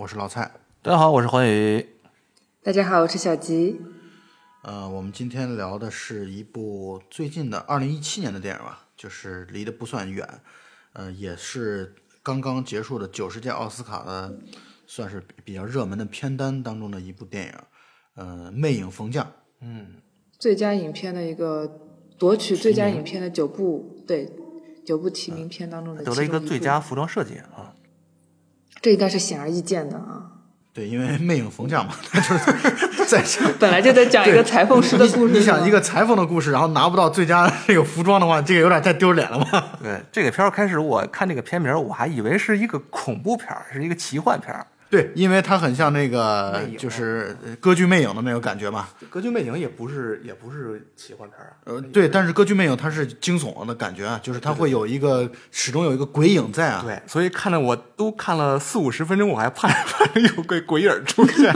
我是老蔡。大家好，我是黄宇。大家好，我是小吉。呃，我们今天聊的是一部最近的二零一七年的电影吧，就是离得不算远，呃，也是刚刚结束的九十届奥斯卡的，算是比较热门的片单当中的一部电影，呃，《魅影逢将》。嗯，最佳影片的一个夺取最佳影片的九部，对，九部提名片当中的得了一个最佳服装设计啊。这应该是显而易见的啊。对，因为《魅影逢将》嘛，他 就是在本来就在讲一个裁缝师的故事，你想一个裁缝的故事，然后拿不到最佳这个服装的话，这个有点太丢脸了吧。对，这个片儿开始我看这个片名，我还以为是一个恐怖片儿，是一个奇幻片儿。对，因为它很像那个就是呃歌剧《魅影》的那个感觉嘛。歌剧魅影也不是也不是奇幻片啊。呃，对，但是歌剧魅影它是惊悚的感觉啊，就是它会有一个始终有一个鬼影在啊。对，所以看的我都看了四五十分钟，我还怕 怕有鬼鬼影出现，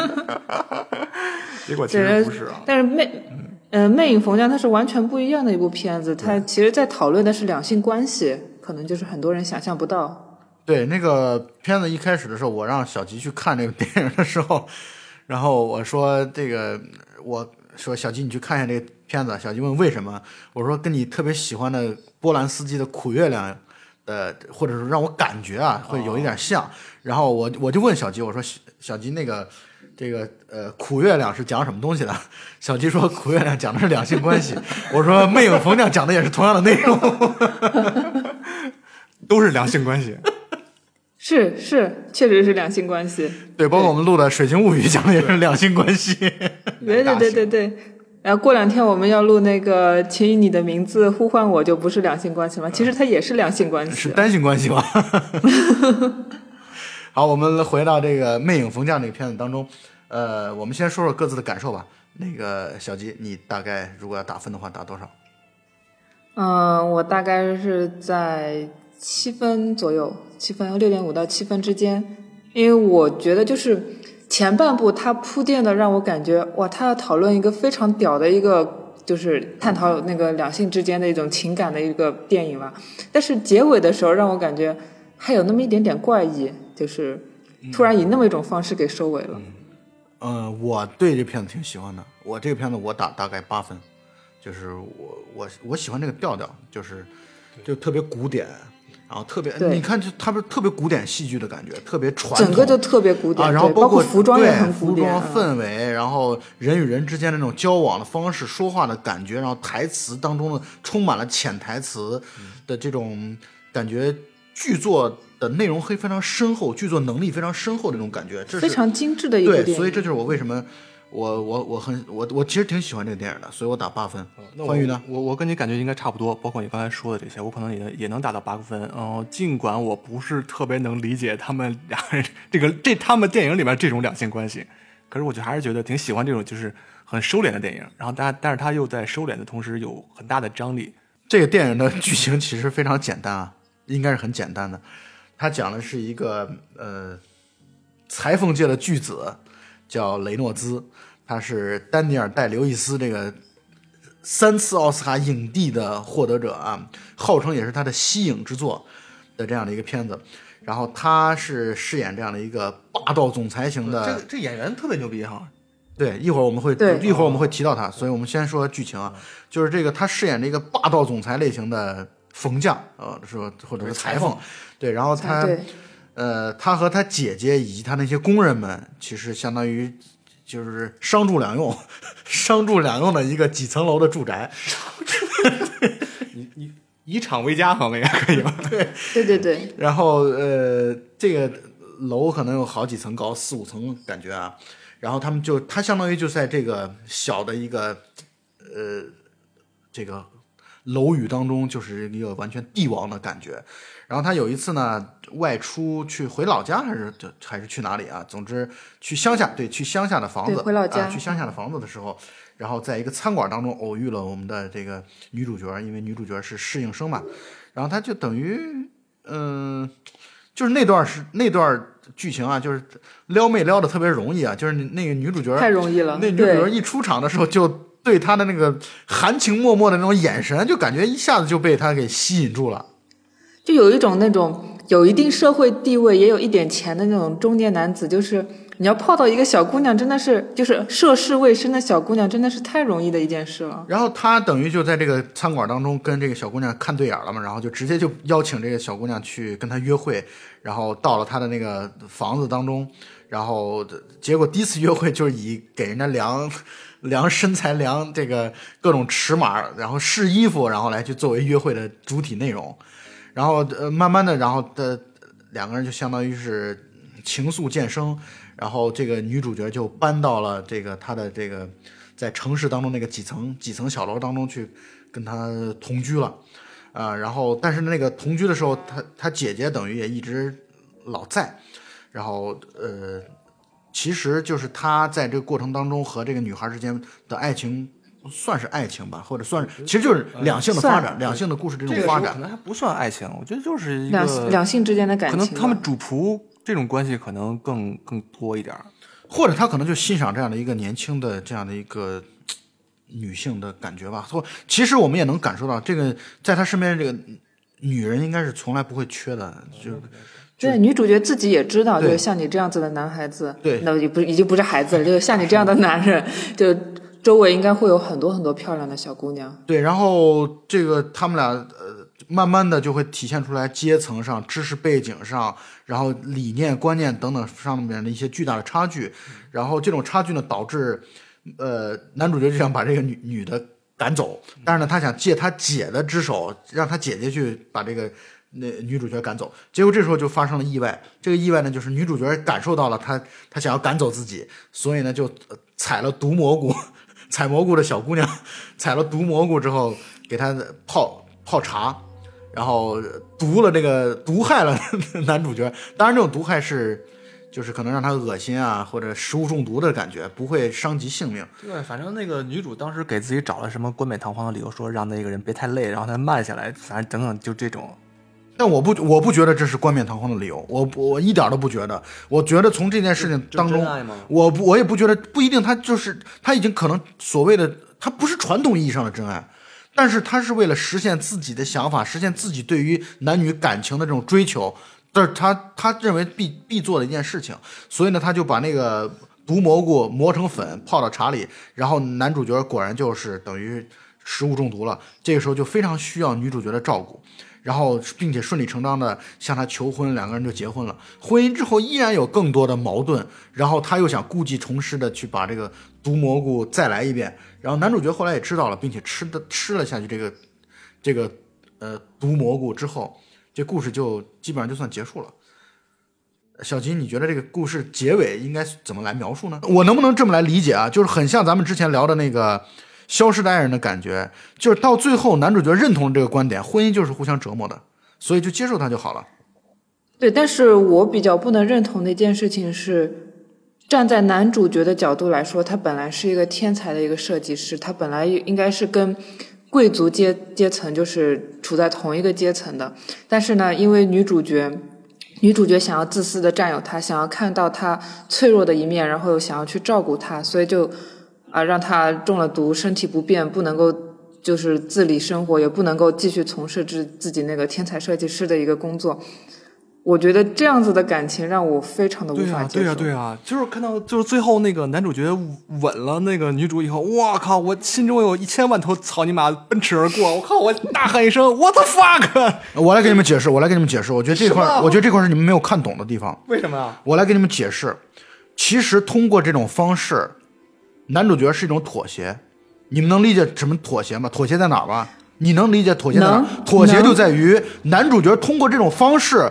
结果其实不是啊。但是魅，呃，《魅影逢将》它是完全不一样的一部片子，它其实在讨论的是两性关系，可能就是很多人想象不到。对，那个片子一开始的时候，我让小吉去看这个电影的时候，然后我说这个，我说小吉你去看一下这个片子，小吉问为什么，我说跟你特别喜欢的波兰斯基的《苦月亮》呃，或者是让我感觉啊会有一点像，然后我我就问小吉，我说小小吉那个。这个呃，苦月亮是讲什么东西的？小吉说苦月亮讲的是两性关系。我说魅影逢将讲的也是同样的内容。都是两性关系，是是，确实是两性关系。对，包括我们录的《水形物语》讲的也是两性关系。对对对对对。然后过两天我们要录那个，请以你的名字呼唤我，就不是两性关系吗？其实它也是两性关系。是单性关系吗？好，我们回到这个《魅影逢将》这个片子当中，呃，我们先说说各自的感受吧。那个小吉，你大概如果要打分的话，打多少？嗯，我大概是在七分左右，七分六点五到七分之间，因为我觉得就是前半部它铺垫的让我感觉哇，他要讨论一个非常屌的一个，就是探讨那个两性之间的一种情感的一个电影吧。但是结尾的时候让我感觉还有那么一点点怪异，就是突然以那么一种方式给收尾了。嗯、我对这片子挺喜欢的。我这个片子我打大概八分，就是我我我喜欢这个调调，就是就特别古典，然后特别你看就他不是特别古典戏剧的感觉，特别传统，整个就特别古典，啊，然后对包括服装也对很古典。服装啊氛围，然后人与人之间的那种交往的方式、说话的感觉，然后台词当中的充满了潜台词的这种感觉，剧作的内容会非常深厚，剧作能力非常深厚的那种感觉，这是非常精致的一个对，所以这就是我为什么我我我很我我其实挺喜欢这个电影的，所以我打八分。那欢愉呢？我我跟你感觉应该差不多，包括你刚才说的这些，我可能也也能打到八分。嗯、尽管我不是特别能理解他们俩人这个这他们电影里面这种两性关系，可是我就还是觉得挺喜欢这种就是很收敛的电影。然后但但是他又在收敛的同时有很大的张力。这个电影的剧情其实非常简单啊，应该是很简单的。他讲的是一个呃裁缝界的巨子，叫雷诺兹，他是丹尼尔戴刘易斯这个三次奥斯卡影帝的获得者啊，号称也是他的息影之作的这样的一个片子。然后他是饰演这样的一个霸道总裁型的这这演员特别牛逼哈，对，一会儿我们会一会儿我们会提到他，所以我们先说剧情啊，就是这个他饰演这个霸道总裁类型的冯将，呃，说或者是裁缝，对，然后他呃，他和他姐姐以及他那些工人们，其实相当于就是商住两用，商住两用的一个几层楼的住宅，你你以厂为家好像也可以吧？对，对对对，然后呃，这个楼可能有好几层高，四五层感觉啊。然后他们就，他相当于就在这个小的一个呃这个楼宇当中，就是一个完全帝王的感觉。然后他有一次呢，外出去回老家，还是就还是去哪里啊？总之去乡下，对，去乡下的房子，回老家啊，去乡下的房子的时候，然后在一个餐馆当中偶遇了我们的这个女主角，因为女主角是适应生嘛，然后他就等于嗯、就是那段是那段剧情啊，就是撩妹撩的特别容易啊，就是那个女主角太容易了。那女主角，一出场的时候，就对他的那个含情脉脉的那种眼神，就感觉一下子就被他给吸引住了。就有一种那种有一定社会地位，也有一点钱的那种中年男子，就是你要泡到一个小姑娘，真的是就是涉世未深的小姑娘，真的是太容易的一件事了。然后他等于就在这个餐馆当中跟这个小姑娘看对眼了嘛，然后就直接就邀请这个小姑娘去跟他约会，然后到了他的那个房子当中，然后结果第一次约会就是以给人家量量身材、量这个各种尺码，然后试衣服，然后来去作为约会的主体内容，然后呃慢慢的，然后的两个人就相当于是情愫渐生，然后这个女主角就搬到了这个她的这个在城市当中那个几层几层小楼当中去跟他同居了，啊、然后但是那个同居的时候，他他姐姐等于也一直老在，然后呃，其实就是他在这个过程当中和这个女孩之间的爱情。算是爱情吧，或者算是，其实就是两性的发展，两性的故事这种发展。可能还不算爱情，我觉得就是一两个两性之间的感情可，能他们主仆这种关系可能更更多一点。或者他可能就欣赏这样的一个年轻的这样的一个女性的感觉吧。或其实我们也能感受到，这个在他身边这个女人应该是从来不会缺的，就对，女主角自己也知道，就是像你这样子的男孩子，对那也不已经不是孩子了，就是像你这样的男人，就周围应该会有很多很多漂亮的小姑娘。对。然后这个他们俩呃，慢慢的就会体现出来阶层上、知识背景上，然后理念、观念等等上面的一些巨大的差距。然后这种差距呢，导致呃男主角就想把这个女女的赶走，但是呢，他想借他姐的之手，让他姐姐去把这个那女主角赶走。结果这时候就发生了意外，这个意外呢，就是女主角感受到了他他想要赶走自己，所以呢就采了毒蘑菇，采蘑菇的小姑娘 采了毒蘑菇之后，给她泡泡茶。然后毒了这个毒害了 男主角，当然这种毒害是，就是可能让他恶心啊，或者食物中毒的感觉，不会伤及性命。对，反正那个女主当时给自己找了什么冠冕堂皇的理由，说让那个人别太累，然后他慢下来，反正等等就这种。但我不，我不觉得这是冠冕堂皇的理由，我我一点都不觉得。我觉得从这件事情当中我不我也不觉得不一定，他就是他已经可能所谓的他不是传统意义上的真爱，但是他是为了实现自己的想法，实现自己对于男女感情的这种追求，但是他他认为必必做的一件事情，所以呢，他就把那个毒蘑菇磨成粉泡到茶里，然后男主角果然就是等于食物中毒了，这个时候就非常需要女主角的照顾。然后，并且顺理成章的向他求婚，两个人就结婚了。婚姻之后依然有更多的矛盾，然后他又想故技重施的去把这个毒蘑菇再来一遍。然后男主角后来也知道了，并且吃的吃了下去这个这个呃毒蘑菇之后，这故事就基本上就算结束了。小吉，你觉得这个故事结尾应该怎么来描述呢？我能不能这么来理解啊？就是很像咱们之前聊的那个《消失的爱人》的感觉，就是到最后男主角认同了这个观点，婚姻就是互相折磨的，所以就接受它就好了。对，但是我比较不能认同的一件事情是，站在男主角的角度来说，他本来是一个天才的一个设计师，他本来应该是跟贵族阶阶层就是处在同一个阶层的，但是呢，因为女主角。女主角想要自私的占有他，想要看到他脆弱的一面，然后又想要去照顾他，所以就啊让他中了毒，身体不便，不能够就是自理生活，也不能够继续从事自自己那个天才设计师的一个工作。我觉得这样子的感情让我非常的无、法接受。对呀、对呀、就是看到就是最后那个男主角吻了那个女主以后，我靠，我心中有一千万头草泥马奔驰而过，我靠，我大喊一声 What the fuck！我来给你们解释，我来给你们解释。我觉得这块，我觉得这块是你们没有看懂的地方。为什么呀？我来给你们解释，其实通过这种方式，男主角是一种妥协。你们能理解什么妥协吗？妥协在哪儿吗？你能理解妥协在哪儿？妥协就在于男主角通过这种方式，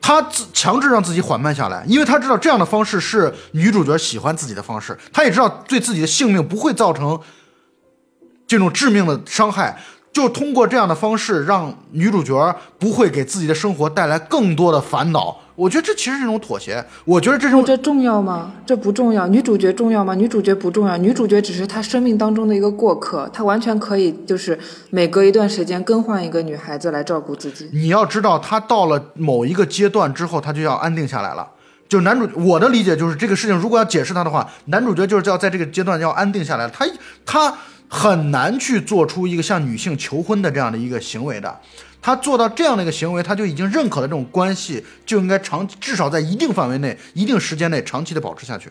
他自强制让自己缓慢下来，因为他知道这样的方式是女主角喜欢自己的方式，他也知道对自己的性命不会造成这种致命的伤害。就通过这样的方式，让女主角不会给自己的生活带来更多的烦恼。我觉得这其实是一种妥协。我觉得这种这重要吗？这不重要。女主角重要吗？女主角不重要。女主角只是他生命当中的一个过客，他完全可以就是每隔一段时间更换一个女孩子来照顾自己。你要知道，他到了某一个阶段之后，他就要安定下来了。就男主，我的理解就是这个事情，如果要解释他的话，男主角就是要在这个阶段要安定下来。他他很难去做出一个向女性求婚的这样的一个行为的。他做到这样的一个行为，他就已经认可了这种关系就应该长，至少在一定范围内、一定时间内长期的保持下去。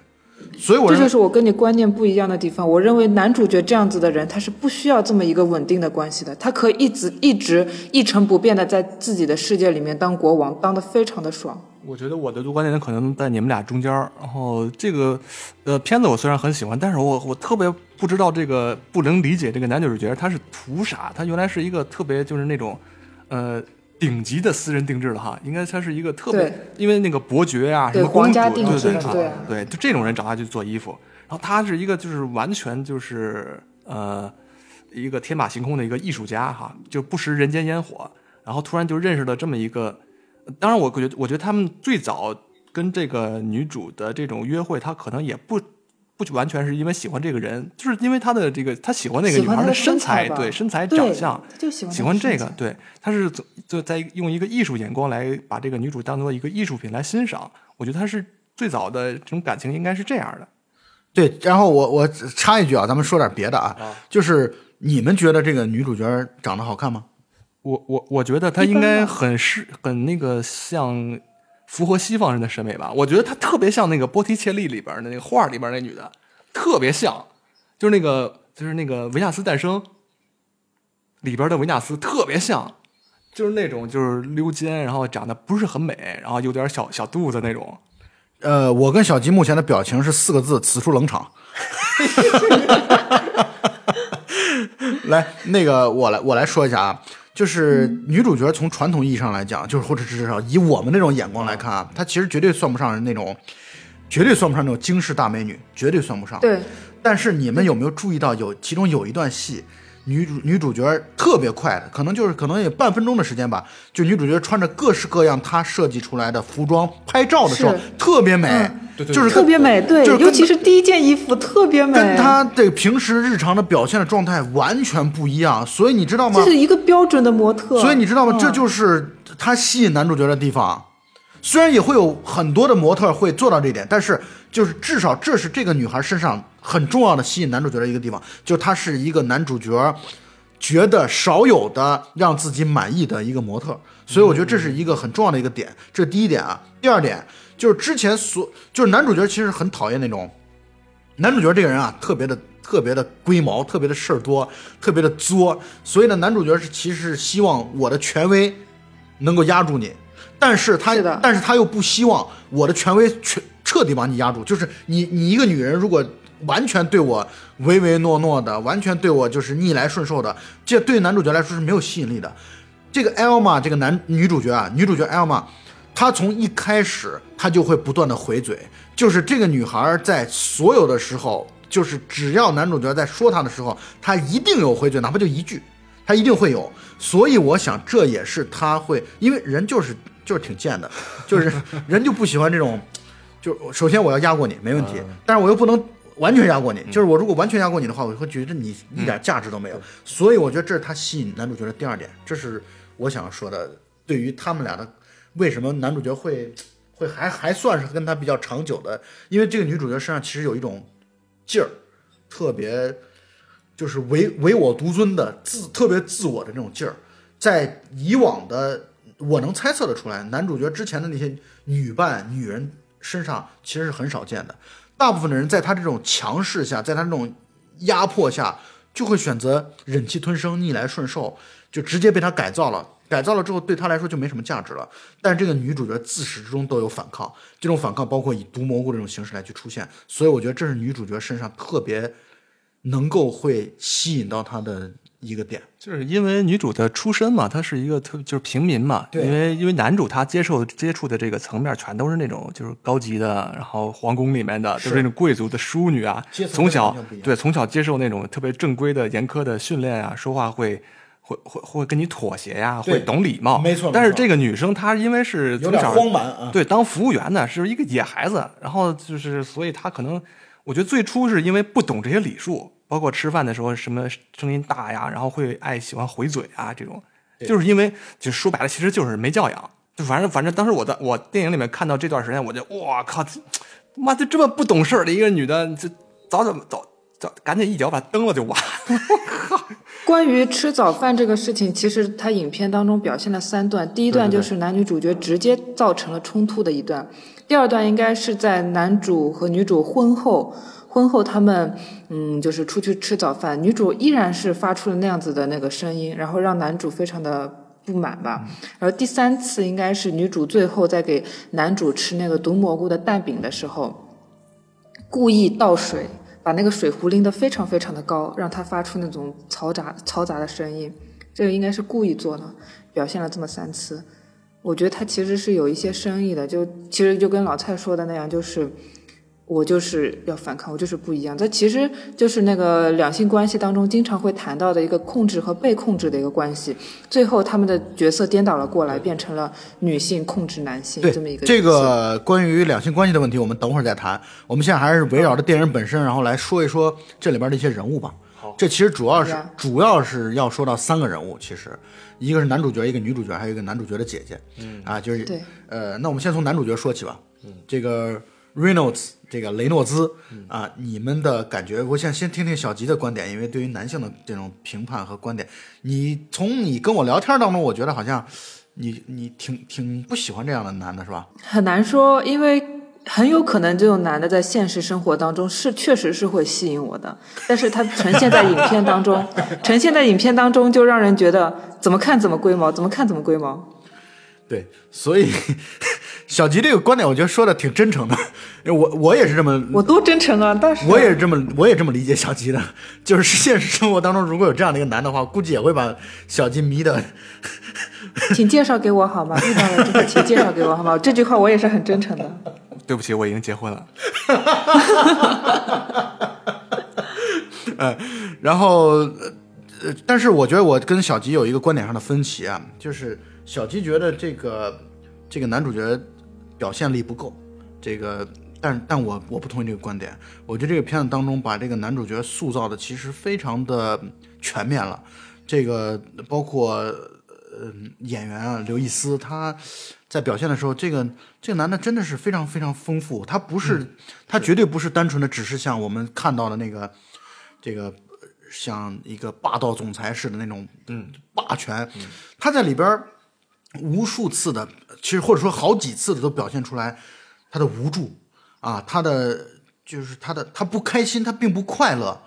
所以我认为这就是我跟你观念不一样的地方。我认为男主角这样子的人，他是不需要这么一个稳定的关系的，他可以一直一直一成不变的在自己的世界里面当国王，当的非常的爽。我觉得我的读观点可能在你们俩中间儿。然后这个，呃，片子我虽然很喜欢，但是我我特别不知道这个不能理解这个男主角他是图啥？他原来是一个特别就是那种，呃，顶级的私人定制了哈，应该他是一个特别，因为那个伯爵啊，什么公主，对对对啊对，就这种人找他去做衣服，然后他是一个就是完全就是呃一个天马行空的一个艺术家哈，就不食人间烟火，然后突然就认识了这么一个，当然我觉得我觉得他们最早跟这个女主的这种约会，他可能也不。不完全是因为喜欢这个人，就是因为他的这个他喜欢那个女孩的身材，对身材、长相，就喜欢喜欢这个对，他是就就在用一个艺术眼光来把这个女主当做一个艺术品来欣赏。我觉得他是最早的这种感情应该是这样的。对，然后我我插一句啊，咱们说点别的啊，就是你们觉得这个女主角长得好看吗？我我我觉得她应该很是很那个像符合西方人的审美吧。我觉得她特别像那个波提切利里边的那个画里边那女的，特别像，就是那个就是那个维纳斯诞生里边的维纳斯特别像，就是那种就是溜肩，然后长得不是很美，然后有点小小肚子那种。呃，我跟小吉目前的表情是四个字：此处冷场。来，那个我来我来说一下啊，就是女主角从传统意义上来讲，就是或者至少以我们那种眼光来看啊，她其实绝对算不上那种，绝对算不上那种惊世大美女，绝对算不上。对，但是你们有没有注意到有其中有一段戏，女主女主角特别快的，可能就是可能也半分钟的时间吧，就女主角穿着各式各样她设计出来的服装拍照的时候特别美，嗯对对就是特别美，对，就是尤其是第一件衣服特别美，跟她的平时日常的表现的状态完全不一样，所以你知道吗这？是一个标准的模特，所以你知道吗？嗯这就是她吸引男主角的地方。虽然也会有很多的模特会做到这一点，但是就是至少这是这个女孩身上很重要的吸引男主角的一个地方，就她是一个男主角觉得少有的让自己满意的一个模特，所以我觉得这是一个很重要的一个点，这是第一点啊。第二点就是之前所就是男主角其实很讨厌那种男主角这个人啊，特别的特别的龟毛，特别的事儿多，特别的作，所以呢，男主角是其实是希望我的权威能够压住你，但是他是但是他又不希望我的权威全彻底把你压住，就是你你一个女人如果完全对我唯唯诺诺的，完全对我就是逆来顺受的，这对男主角来说是没有吸引力的。这个 Elma 这个男女主角啊，女主角 Elma，她从一开始她就会不断的回嘴，就是这个女孩在所有的时候，就是只要男主角在说她的时候，她一定有回嘴，哪怕就一句，她一定会有。所以我想这也是她会，因为人就是就是挺贱的，就是人就不喜欢这种，就首先我要压过你没问题，但是我又不能。完全压过你，就是我如果完全压过你的话，我会觉得你一点价值都没有。所以我觉得这是他吸引男主角的第二点，这是我想说的。对于他们俩的为什么男主角会会还还算是跟他比较长久的，因为这个女主角身上其实有一种劲儿，特别就是唯唯我独尊的自特别自我的那种劲儿，在以往的我能猜测得出来，男主角之前的那些女伴女人身上其实是很少见的。大部分的人在他这种强势下，在他这种压迫下，就会选择忍气吞声、逆来顺受，就直接被他改造了。改造了之后，对他来说就没什么价值了。但这个女主角自始至终都有反抗，这种反抗包括以毒蘑菇这种形式来去出现。所以我觉得这是女主角身上特别能够会吸引到她的一个点。就是因为女主的出身嘛，她是一个特就是平民嘛，对。因为因为男主他接受接触的这个层面全都是那种就是高级的，然后皇宫里面的是。都是那种贵族的淑女啊从小对从小接受那种特别正规的严苛的训练啊，说话会。会会会跟你妥协呀、对。会懂礼貌，没错但是这个女生她因为是从小荒蛮啊。对，当服务员呢是一个野孩子，然后就是所以她可能，我觉得最初是因为不懂这些礼数，包括吃饭的时候什么声音大呀，然后会爱喜欢回嘴啊这种，就是因为就说白了其实就是没教养。就反正反正当时我在我电影里面看到这段时间，我就哇靠，妈就这么不懂事儿的一个女的，就早怎么早早赶紧一脚把蹬了就完。关于吃早饭这个事情，其实他影片当中表现了三段。第一段就是男女主角直接造成了冲突的一段，第二段应该是在男主和女主婚后，婚后他们嗯就是出去吃早饭，女主依然是发出了那样子的那个声音，然后让男主非常的不满吧。然后第三次应该是女主最后在给男主吃那个毒蘑菇的蛋饼的时候，故意倒水。把那个水壶拎得非常非常的高，让他发出那种嘈杂嘈杂的声音，这个应该是故意做的，表现了这么三次。我觉得他其实是有一些深意的，就其实就跟老蔡说的那样，就是我就是要反抗，我就是不一样。这其实就是那个两性关系当中经常会谈到的一个控制和被控制的一个关系，最后他们的角色颠倒了过来，变成了女性控制男性对这么一个这角色个关于两性关系的问题，我们等会儿再谈。我们现在还是围绕着电影本身，然后来说一说这里边的一些人物吧。好这其实主要是主要是要说到三个人物，其实一个是男主角，一个女主角，还有一个男主角的姐姐。嗯啊，就是对呃，那我们先从男主角说起吧。嗯，这个 Reynolds，这个雷诺兹啊，你们的感觉，我想先听听小吉的观点，因为对于男性的这种评判和观点，你从你跟我聊天当中，我觉得好像你你挺挺不喜欢这样的男的是吧？很难说，因为很有可能这种男的在现实生活当中是确实是会吸引我的，但是他呈现在影片当中，呈现在影片当中就让人觉得怎么看怎么龟毛，怎么看怎么龟毛。对，所以小吉这个观点，我觉得说的挺真诚的，我我也是这么，我多真诚啊！但是我也是这么，我也这么理解小吉的，就是现实生活当中如果有这样的一个男的话，估计也会把小吉迷的。请介绍给我好吗？遇到了这个，请介绍给我好吗？这句话我也是很真诚的。对不起，我已经结婚了。然后，呃，但是我觉得我跟小吉有一个观点上的分歧啊，就是小吉觉得这个这个男主角表现力不够，这个，但但我我不同意这个观点，我觉得这个片子当中把这个男主角塑造的其实非常的全面了，这个包括呃演员啊刘易斯他在表现的时候，这个这个男的真的是非常非常丰富，他不是、他绝对不是单纯的只是像我们看到的那个这个呃像一个霸道总裁似的那种嗯霸权，他在里边儿无数次的，其实或者说好几次的都表现出来他的无助啊，他的就是他的他不开心，他并不快乐，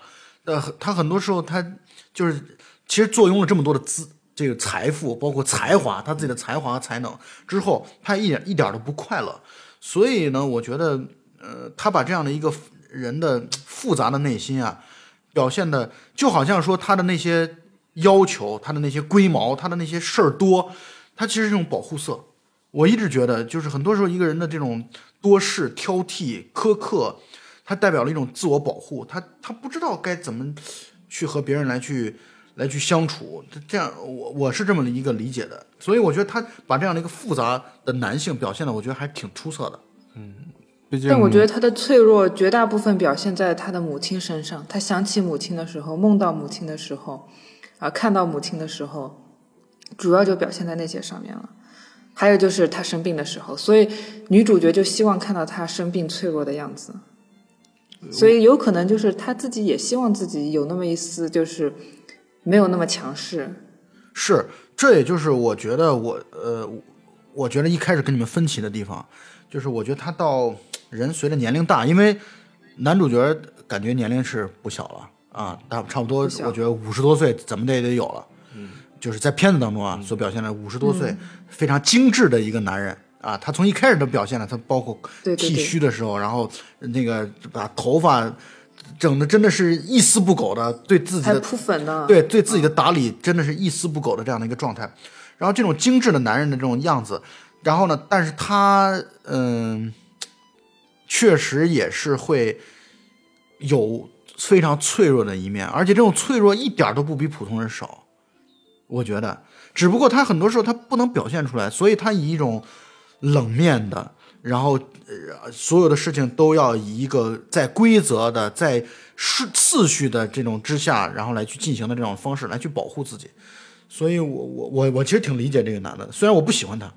呃，他很多时候他就是其实坐拥了这么多的资这个财富，包括才华，他自己的才华和才能之后，他一点一点都不快乐，所以呢，我觉得呃，他把这样的一个人的复杂的内心啊。表现的就好像说他的那些要求，他的那些龟毛，他的那些事儿多，他其实是一种保护色。我一直觉得，就是很多时候一个人的这种多事、挑剔、苛刻，它代表了一种自我保护。他他不知道该怎么去和别人来去来去相处。这样，我我是这么一个理解的。所以我觉得他把这样的一个复杂的男性表现的，我觉得还挺出色的。毕竟，但我觉得他的脆弱绝大部分表现在他的母亲身上。他想起母亲的时候，梦到母亲的时候，啊，看到母亲的时候，主要就表现在那些上面了。还有就是他生病的时候，所以女主角就希望看到他生病脆弱的样子。所以有可能就是他自己也希望自己有那么一丝，就是没有那么强势。是，这也就是我觉得我呃，我觉得一开始跟你们分歧的地方，就是我觉得他到人随着年龄大，因为男主角感觉年龄是不小了啊，大差不多，我觉得五十多岁怎么的也得有了。嗯，就是在片子当中啊，所表现的五十多岁、非常精致的一个男人。啊，他从一开始的表现呢，他包括剃须的时候，然后那个把头发整的真的是一丝不苟的对自己还的扑粉呢，对对自己的打理真的是一丝不苟的这样的一个状态。然后这种精致的男人的这种样子，然后呢，但是他嗯，确实也是会有非常脆弱的一面，而且这种脆弱一点都不比普通人少，我觉得。只不过他很多时候他不能表现出来，所以他以一种冷面的，然后呃所有的事情都要以一个在规则的、在是次序的这种之下，然后来去进行的这种方式来去保护自己。所以我我我我其实挺理解这个男的，虽然我不喜欢他，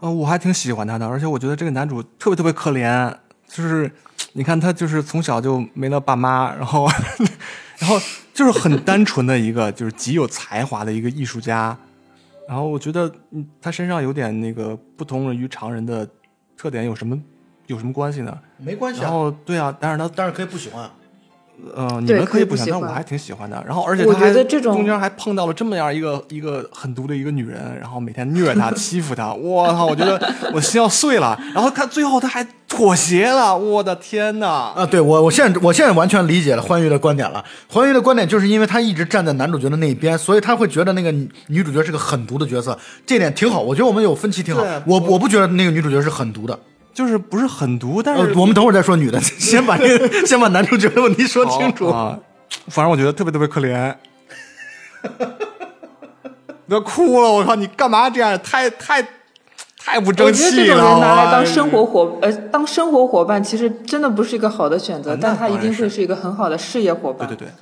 呃，我还挺喜欢他的，而且我觉得这个男主特别特别可怜，就是你看他就是从小就没了爸妈，然后 然后就是很单纯的一个，就是极有才华的一个艺术家。然后我觉得，嗯，他身上有点那个不同于常人的特点，有什么有什么关系呢？没关系然啊，后对啊，但是他但是可以不喜欢。呃，你们可以不喜欢，可以不喜欢但我还挺喜欢的。然后，而且我他还觉得这种中间还碰到了这么样一个一个狠毒的一个女人，然后每天虐她、欺负她，我操！我觉得我心要碎了。然后他最后他还妥协了，我的天呐！啊，对我，我现在我现在完全理解了欢愉的观点了。欢愉的观点就是因为他一直站在男主角的那一边，所以他会觉得那个女女主角是个狠毒的角色，这点挺好。我觉得我们有分歧挺好。我我不觉得那个女主角是狠毒的。就是不是很毒，但是、呃，我们等会儿再说女的，先把这个 先把男主角的问题说清楚。啊。反正我觉得特别特别可怜。你 都哭了！我靠，你干嘛这样？太太太不争我觉得气了！这种人拿来当生活伙呃当生活伙伴，其实真的不是一个好的选择，啊但他一定会是一个很好的事业伙伴。对对对，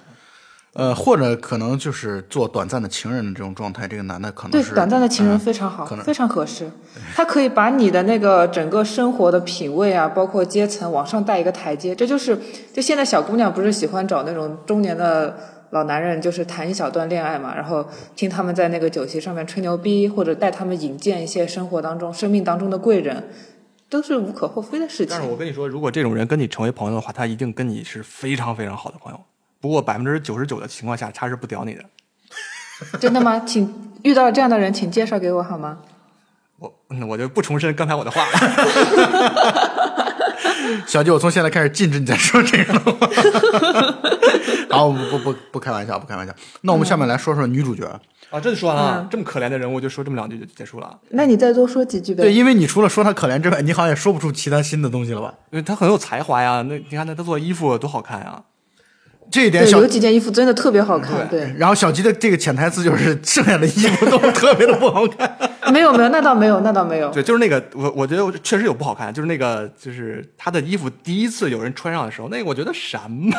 呃，或者可能就是做短暂的情人的这种状态，这个男的可能对，短暂的情人嗯非常好，可能非常合适。他可以把你的那个整个生活的品味啊，包括阶层往上带一个台阶。这就是，就现在小姑娘不是喜欢找那种中年的老男人，就是谈一小段恋爱嘛，然后听他们在那个酒席上面吹牛逼，或者带他们引荐一些生活当中、生命当中的贵人，都是无可厚非的事情但是。我跟你说，如果这种人跟你成为朋友的话，他一定跟你是非常非常好的朋友。不过百分之九十九的情况下，他是不屌你的。真的吗？请遇到这样的人，请介绍给我好吗？我嗯我就不重申刚才我的话了。小舅，我从现在开始禁止你再说这样的话。好，不不不不开玩笑，不开玩笑。那我们下面来说说女主角。啊，这就说完了，嗯这么可怜的人物就说这么两句就结束了。那你再多说几句呗。对，因为你除了说她可怜之外，你好像也说不出其他新的东西了吧？因为她很有才华呀，那你看她她做衣服多好看呀！对，这一点小有几件衣服真的特别好看。对，然后小吉的这个潜台词就是剩下的衣服都特别的不好看。没有没有，那倒没有，那倒没有。对，就是那个我我觉得确实有不好看，就是那个就是他的衣服第一次有人穿上的时候，那个我觉得什么？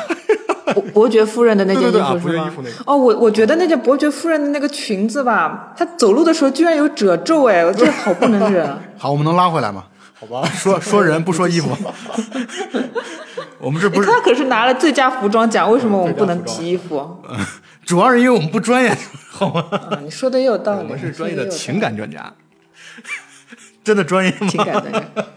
伯伯爵夫人的那件衣对对对啊服是吗伯爵衣服那个？哦，我我觉得那件伯爵夫人的那个裙子吧，她走路的时候居然有褶皱，哎，我这 好不能忍。好，我们能拉回来吗？好吧，说说人不说衣服。我们这不是他可是拿了最佳服装奖，为什么我们不能提衣服？主要是因为我们不专业，好吗？啊，你说的也有道理。我们是专业的情感专家。真的专业吗？情感的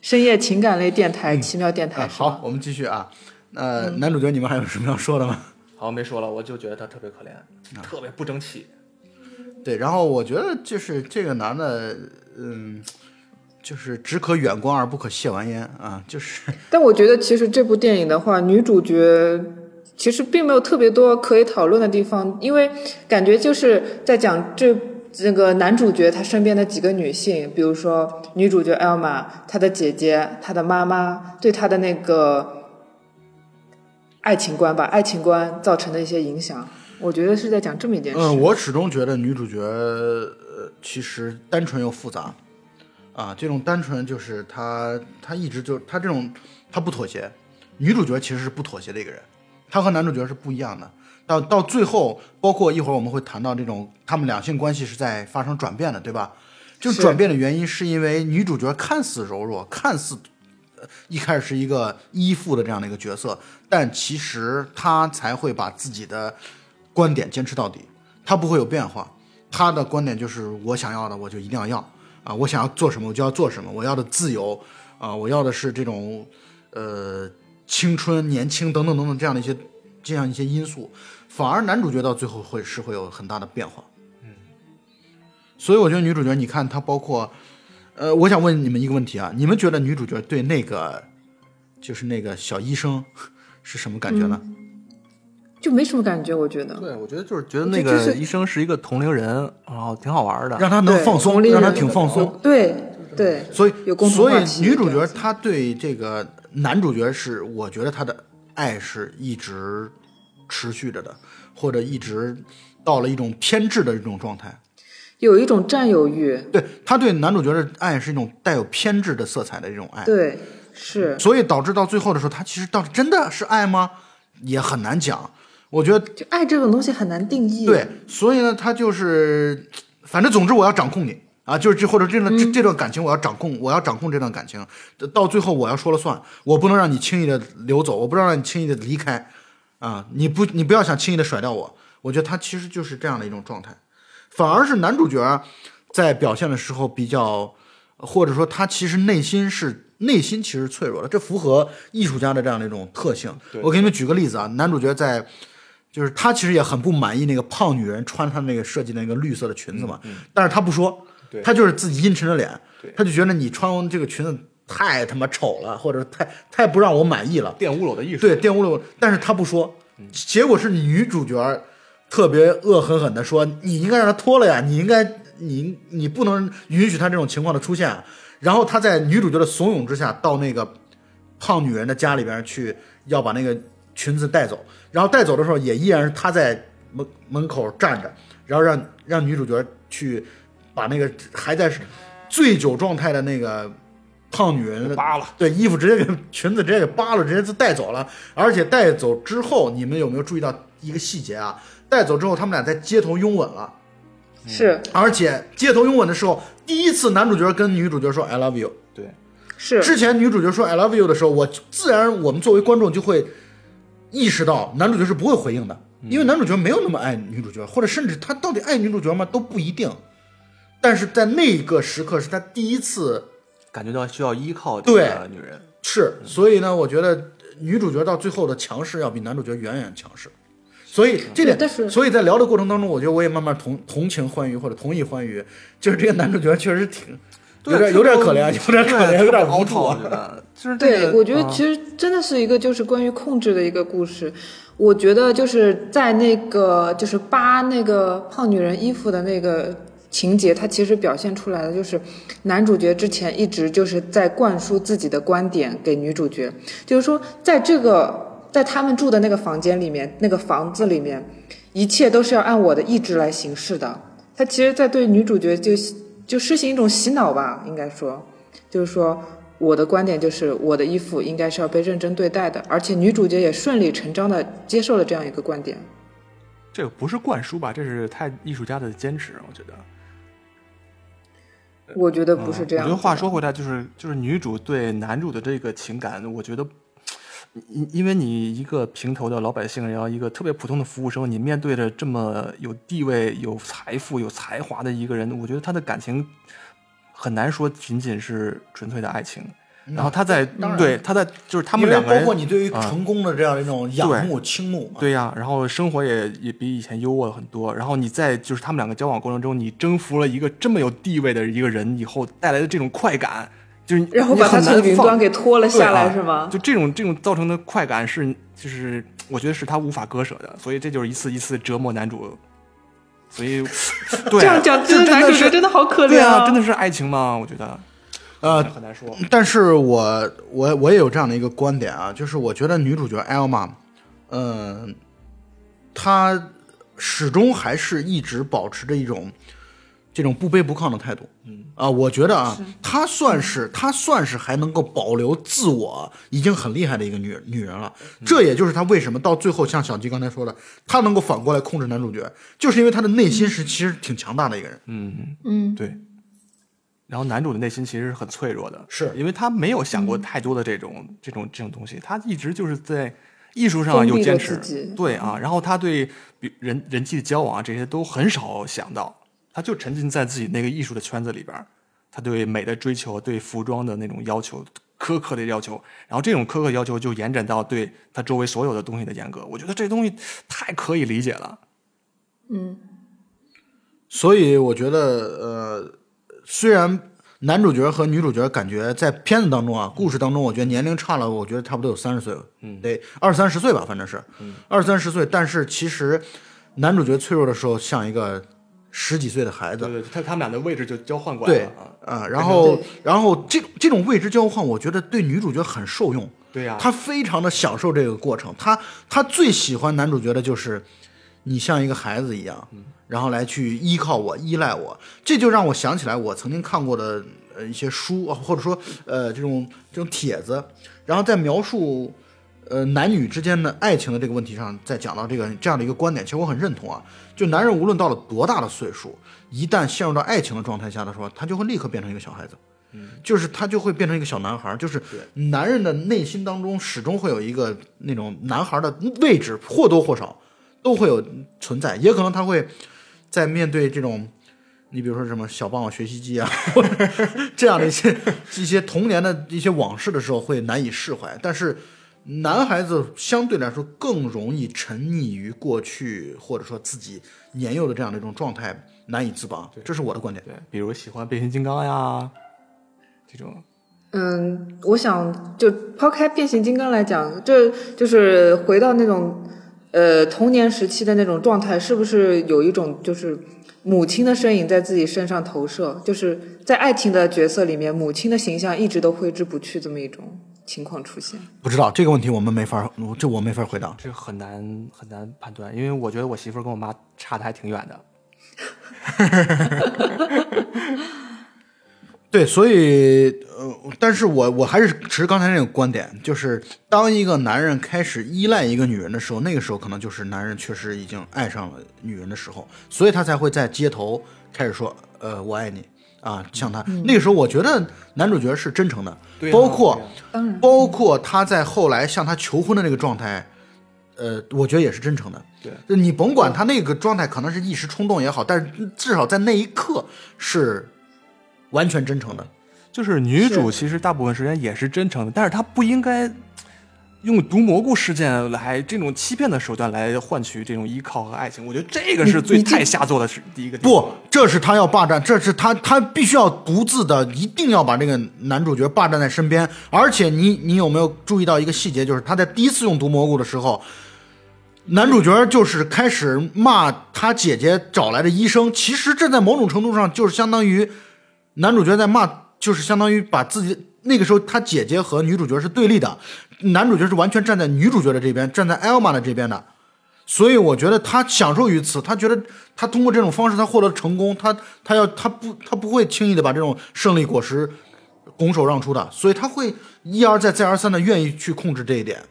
深夜情感类电台，奇妙电台啊，好，我们继续啊。呃，男主角你们还有什么要说的吗？好，没说了，我就觉得他特别可怜，特别不争气。对，然后我觉得就是这个男的，嗯，就是只可远观而不可亵玩焉啊，就是但我觉得其实这部电影的话，女主角其实并没有特别多可以讨论的地方，因为感觉就是在讲这那个男主角他身边的几个女性，比如说女主角 Elma，她的姐姐、她的妈妈对她的那个爱情观吧，爱情观造成的一些影响。我觉得是在讲这么一件事。嗯，我始终觉得女主角呃，其实单纯又复杂啊。这种单纯就是他，他一直就他这种他不妥协。女主角其实是不妥协的一个人，她和男主角是不一样的。到到最后，包括一会儿我们会谈到这种他们两性关系是在发生转变的，对吧？就转变的原因是因为女主角看似柔弱，看似一开始是一个依附的这样的一个角色，但其实她才会把自己的观点坚持到底，她不会有变化。她的观点就是我想要的我就一定要要啊，我想要做什么我就要做什么，我要的自由啊，我要的是这种呃青春、年轻等等等等这样的一些这样一些因素，反而男主角到最后会是会有很大的变化。嗯，所以我觉得女主角，你看她包括，呃，我想问你们一个问题啊，你们觉得女主角对那个就是那个小医生 是什么感觉呢？就没什么感觉，我觉得。对，我觉得就是觉得那个医生是一个同龄人，然后挺好玩的。让他能放松，让他挺放松。对对，所以有共同所以女主角她对这个男主角是，我觉得她的爱是一直持续着的，或者一直到了一种偏执的这种状态。有一种占有欲。对她对男主角的爱是一种带有偏执的色彩的这种爱，对，是。所以导致到最后的时候，她其实到底真的是爱吗？也很难讲。我觉得就爱这种东西很难定义。对，所以呢，他就是，反正总之我要掌控你。啊，就是这或者这段这这段感情，我要掌控，我要掌控这段感情，到最后我要说了算，我不能让你轻易的流走，我不能让你轻易的离开，啊，你不你不要想轻易的甩掉我。我觉得他其实就是这样的一种状态，反而是男主角在表现的时候比较，或者说他其实内心是内心其实脆弱的，这符合艺术家的这样的一种特性。我给你们举个例子啊，男主角在就是他其实也很不满意那个胖女人穿她那个设计的那个绿色的裙子嘛，但是他不说，对他就是自己阴沉着脸对，他就觉得你穿这个裙子太他妈丑了，或者太太不让我满意了。玷污了我的艺术。对，玷污了我，但是他不说，结果是女主角特别恶狠狠的说：“你应该让他脱了呀，你应该，你你不能允许他这种情况的出现。”然后他在女主角的怂恿之下，到那个胖女人的家里边去，要把那个裙子带走。然后带走的时候，也依然是他在门门口站着，然后让让女主角去把那个还在醉酒状态的那个胖女人扒了，对，衣服直接给裙子直接给扒了，直接就带走了。而且带走之后，你们有没有注意到一个细节啊？带走之后，他们俩在街头拥吻了。是而且街头拥吻的时候，第一次男主角跟女主角说 “I love you”。对，是之前女主角说 “I love you” 的时候，我自然我们作为观众就会意识到男主角是不会回应的，因为男主角没有那么爱女主角，或者甚至他到底爱女主角吗都不一定。但是在那个时刻，是他第一次感觉到需要依靠这对个女人。是，所以呢，我觉得女主角到最后的强势要比男主角远远强势。所以这点，所以在聊的过程当中，我觉得我也慢慢同同情欢愉或者同意欢愉，就是这个男主角确实挺有点有点可怜，有点可怜，有点无助我啊。觉得就是对，我觉得啊其实真的是一个就是关于控制的一个故事。我觉得就是在那个就是扒那个胖女人衣服的那个情节，它其实表现出来的就是男主角之前一直就是在灌输自己的观点给女主角，就是说在这个在他们住的那个房间里面，那个房子里面，一切都是要按我的意志来行事的。他其实，在对女主角就就施行一种洗脑吧，应该说，就是说我的观点就是我的衣服应该是要被认真对待的，而且女主角也顺理成章的接受了这样一个观点。这个不是灌输吧，这是太艺术家的坚持，我觉得。我觉得不是这样我觉得话说回来，就是就是女主对男主的这个情感，我觉得，因因为你一个平头的老百姓，然后一个特别普通的服务生，你面对着这么有地位、有财富、有才华的一个人，我觉得他的感情很难说仅仅是纯粹的爱情。然后他在对他在就是他们两个人包括你对于啊成功的这样一种仰慕、倾慕嘛，对呀、然后生活也也比以前优渥了很多。然后你在就是他们两个交往过程中，你征服了一个这么有地位的一个人以后带来的这种快感，就是然后把他从云端给拖了下来，啊是吗？就这种这种造成的快感是就是我觉得是他无法割舍的，所以这就是一次一次折磨男主。所以，对这样讲，这真的男主角是真的好可对怜啊，真的是爱情吗？我觉得呃，很难说。但是我我我也有这样的一个观点啊，就是我觉得女主角 Elma，嗯、她始终还是一直保持着一种这种不卑不亢的态度。嗯。啊，我觉得啊，她算是她算是还能够保留自我，已经很厉害的一个女女人了。这也就是她为什么到最后，像小吉刚才说的，她能够反过来控制男主角，就是因为她的内心是其实挺强大的一个人。嗯，嗯，对。然后男主的内心其实是很脆弱的，是。因为他没有想过太多的这种、这种这种东西，他一直就是在艺术上有坚持，对啊，然后他对比人人际交往啊这些都很少想到，他就沉浸在自己那个艺术的圈子里边，他对美的追求，对服装的那种要求。苛刻的要求，然后这种苛刻要求就延展到对他周围所有的东西的严格。我觉得这东西太可以理解了。嗯，所以我觉得，呃，虽然男主角和女主角感觉在片子当中啊，故事当中，我觉得年龄差了，我觉得差不多有三十岁了，嗯，得二三十岁吧，反正是，二三十岁。但是其实男主角脆弱的时候，像一个十几岁的孩子对，对，他他们俩的位置就交换过来对了啊。啊，然后然后这种这种位置交换，我觉得对女主角很受用，对呀、她非常的享受这个过程。她她最喜欢男主角的就是你像一个孩子一样，然后来去依靠我、依赖我。这就让我想起来我曾经看过的呃一些书，啊或者说呃这种这种帖子，然后在描述呃男女之间的爱情的这个问题上，在讲到这个这样的一个观点，其实我很认同啊。就男人无论到了多大的岁数，一旦陷入到爱情的状态下的时候，他就会立刻变成一个小孩子。就是他就会变成一个小男孩儿，就是男人的内心当中始终会有一个那种男孩儿的位置，或多或少都会有存在，也可能他会在面对这种。你比如说什么小霸王学习机啊，或者这样的一些一些童年的一些往事的时候，会难以释怀。但是男孩子相对来说更容易沉溺于过去，或者说自己年幼的这样的一种状态，难以自拔。这是我的观点。对，比如喜欢变形金刚呀，这种。嗯，我想就抛开变形金刚来讲，这就是回到那种呃童年时期的那种状态，是不是有一种就是母亲的身影在自己身上投射？就是在爱情的角色里面，母亲的形象一直都挥之不去，这么一种情况出现。不知道这个问题，我们没法，这我没法回答。这个很难很难判断，因为我觉得我媳妇儿跟我妈差的还挺远的。对，所以呃，但是我我还是持刚才那个观点，就是当一个男人开始依赖一个女人的时候，那个时候可能就是男人确实已经爱上了女人的时候，所以他才会在街头开始说，呃，我爱你啊，像他那个时候，我觉得男主角是真诚的，对啊包括包括他在后来向他求婚的那个状态，呃，我觉得也是真诚的。对，就你甭管他那个状态可能是一时冲动也好，但是至少在那一刻是完全真诚的。就是女主其实大部分时间也是真诚的，但是她不应该用毒蘑菇事件来这种欺骗的手段来换取这种依靠和爱情。我觉得这个是最太下作的是第一个。不，这是他要霸占，这是他他必须要独自的，一定要把这个男主角霸占在身边。而且你你有没有注意到一个细节，就是他在第一次用毒蘑菇的时候，男主角就是开始骂他姐姐找来的医生。其实这在某种程度上就是相当于男主角在骂，就是相当于把自己那个时候他姐姐和女主角是对立的，男主角是完全站在女主角的这边，站在艾尔玛的这边的。所以我觉得他享受于此，他觉得他通过这种方式他获得成功，他他要他不他不会轻易的把这种胜利果实拱手让出的，所以他会一而再再而三的愿意去控制这一点。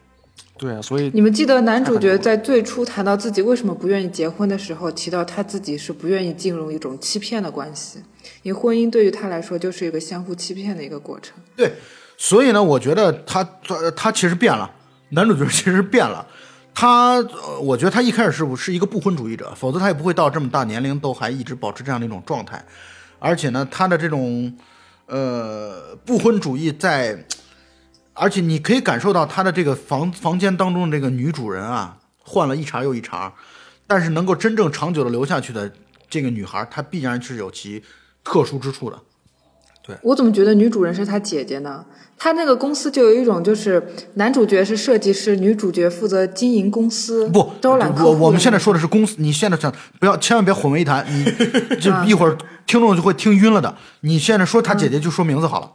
对啊，所以你们记得男主角在最初谈到自己为什么不愿意结婚的时候，提到他自己是不愿意进入一种欺骗的关系，因为婚姻对于他来说就是一个相互欺骗的一个过程。对，所以呢，我觉得他他他其实变了，男主角其实变了。他，我觉得他一开始是不是一个不婚主义者，否则他也不会到这么大年龄都还一直保持这样的一种状态。而且呢，他的这种呃不婚主义在，而且你可以感受到他的这个房房间当中的这个女主人啊，换了一茬又一茬，但是能够真正长久的留下去的这个女孩，她必然是有其特殊之处的。我怎么觉得女主人是他姐姐呢？他那个公司就有一种，就是男主角是设计师，女主角负责经营公司，不，招揽客户的那种。我我们现在说的是公司，你现在想不要，千万别混为一谈，你 就一会儿听众就会听晕了的。你现在说他姐姐就说名字好了，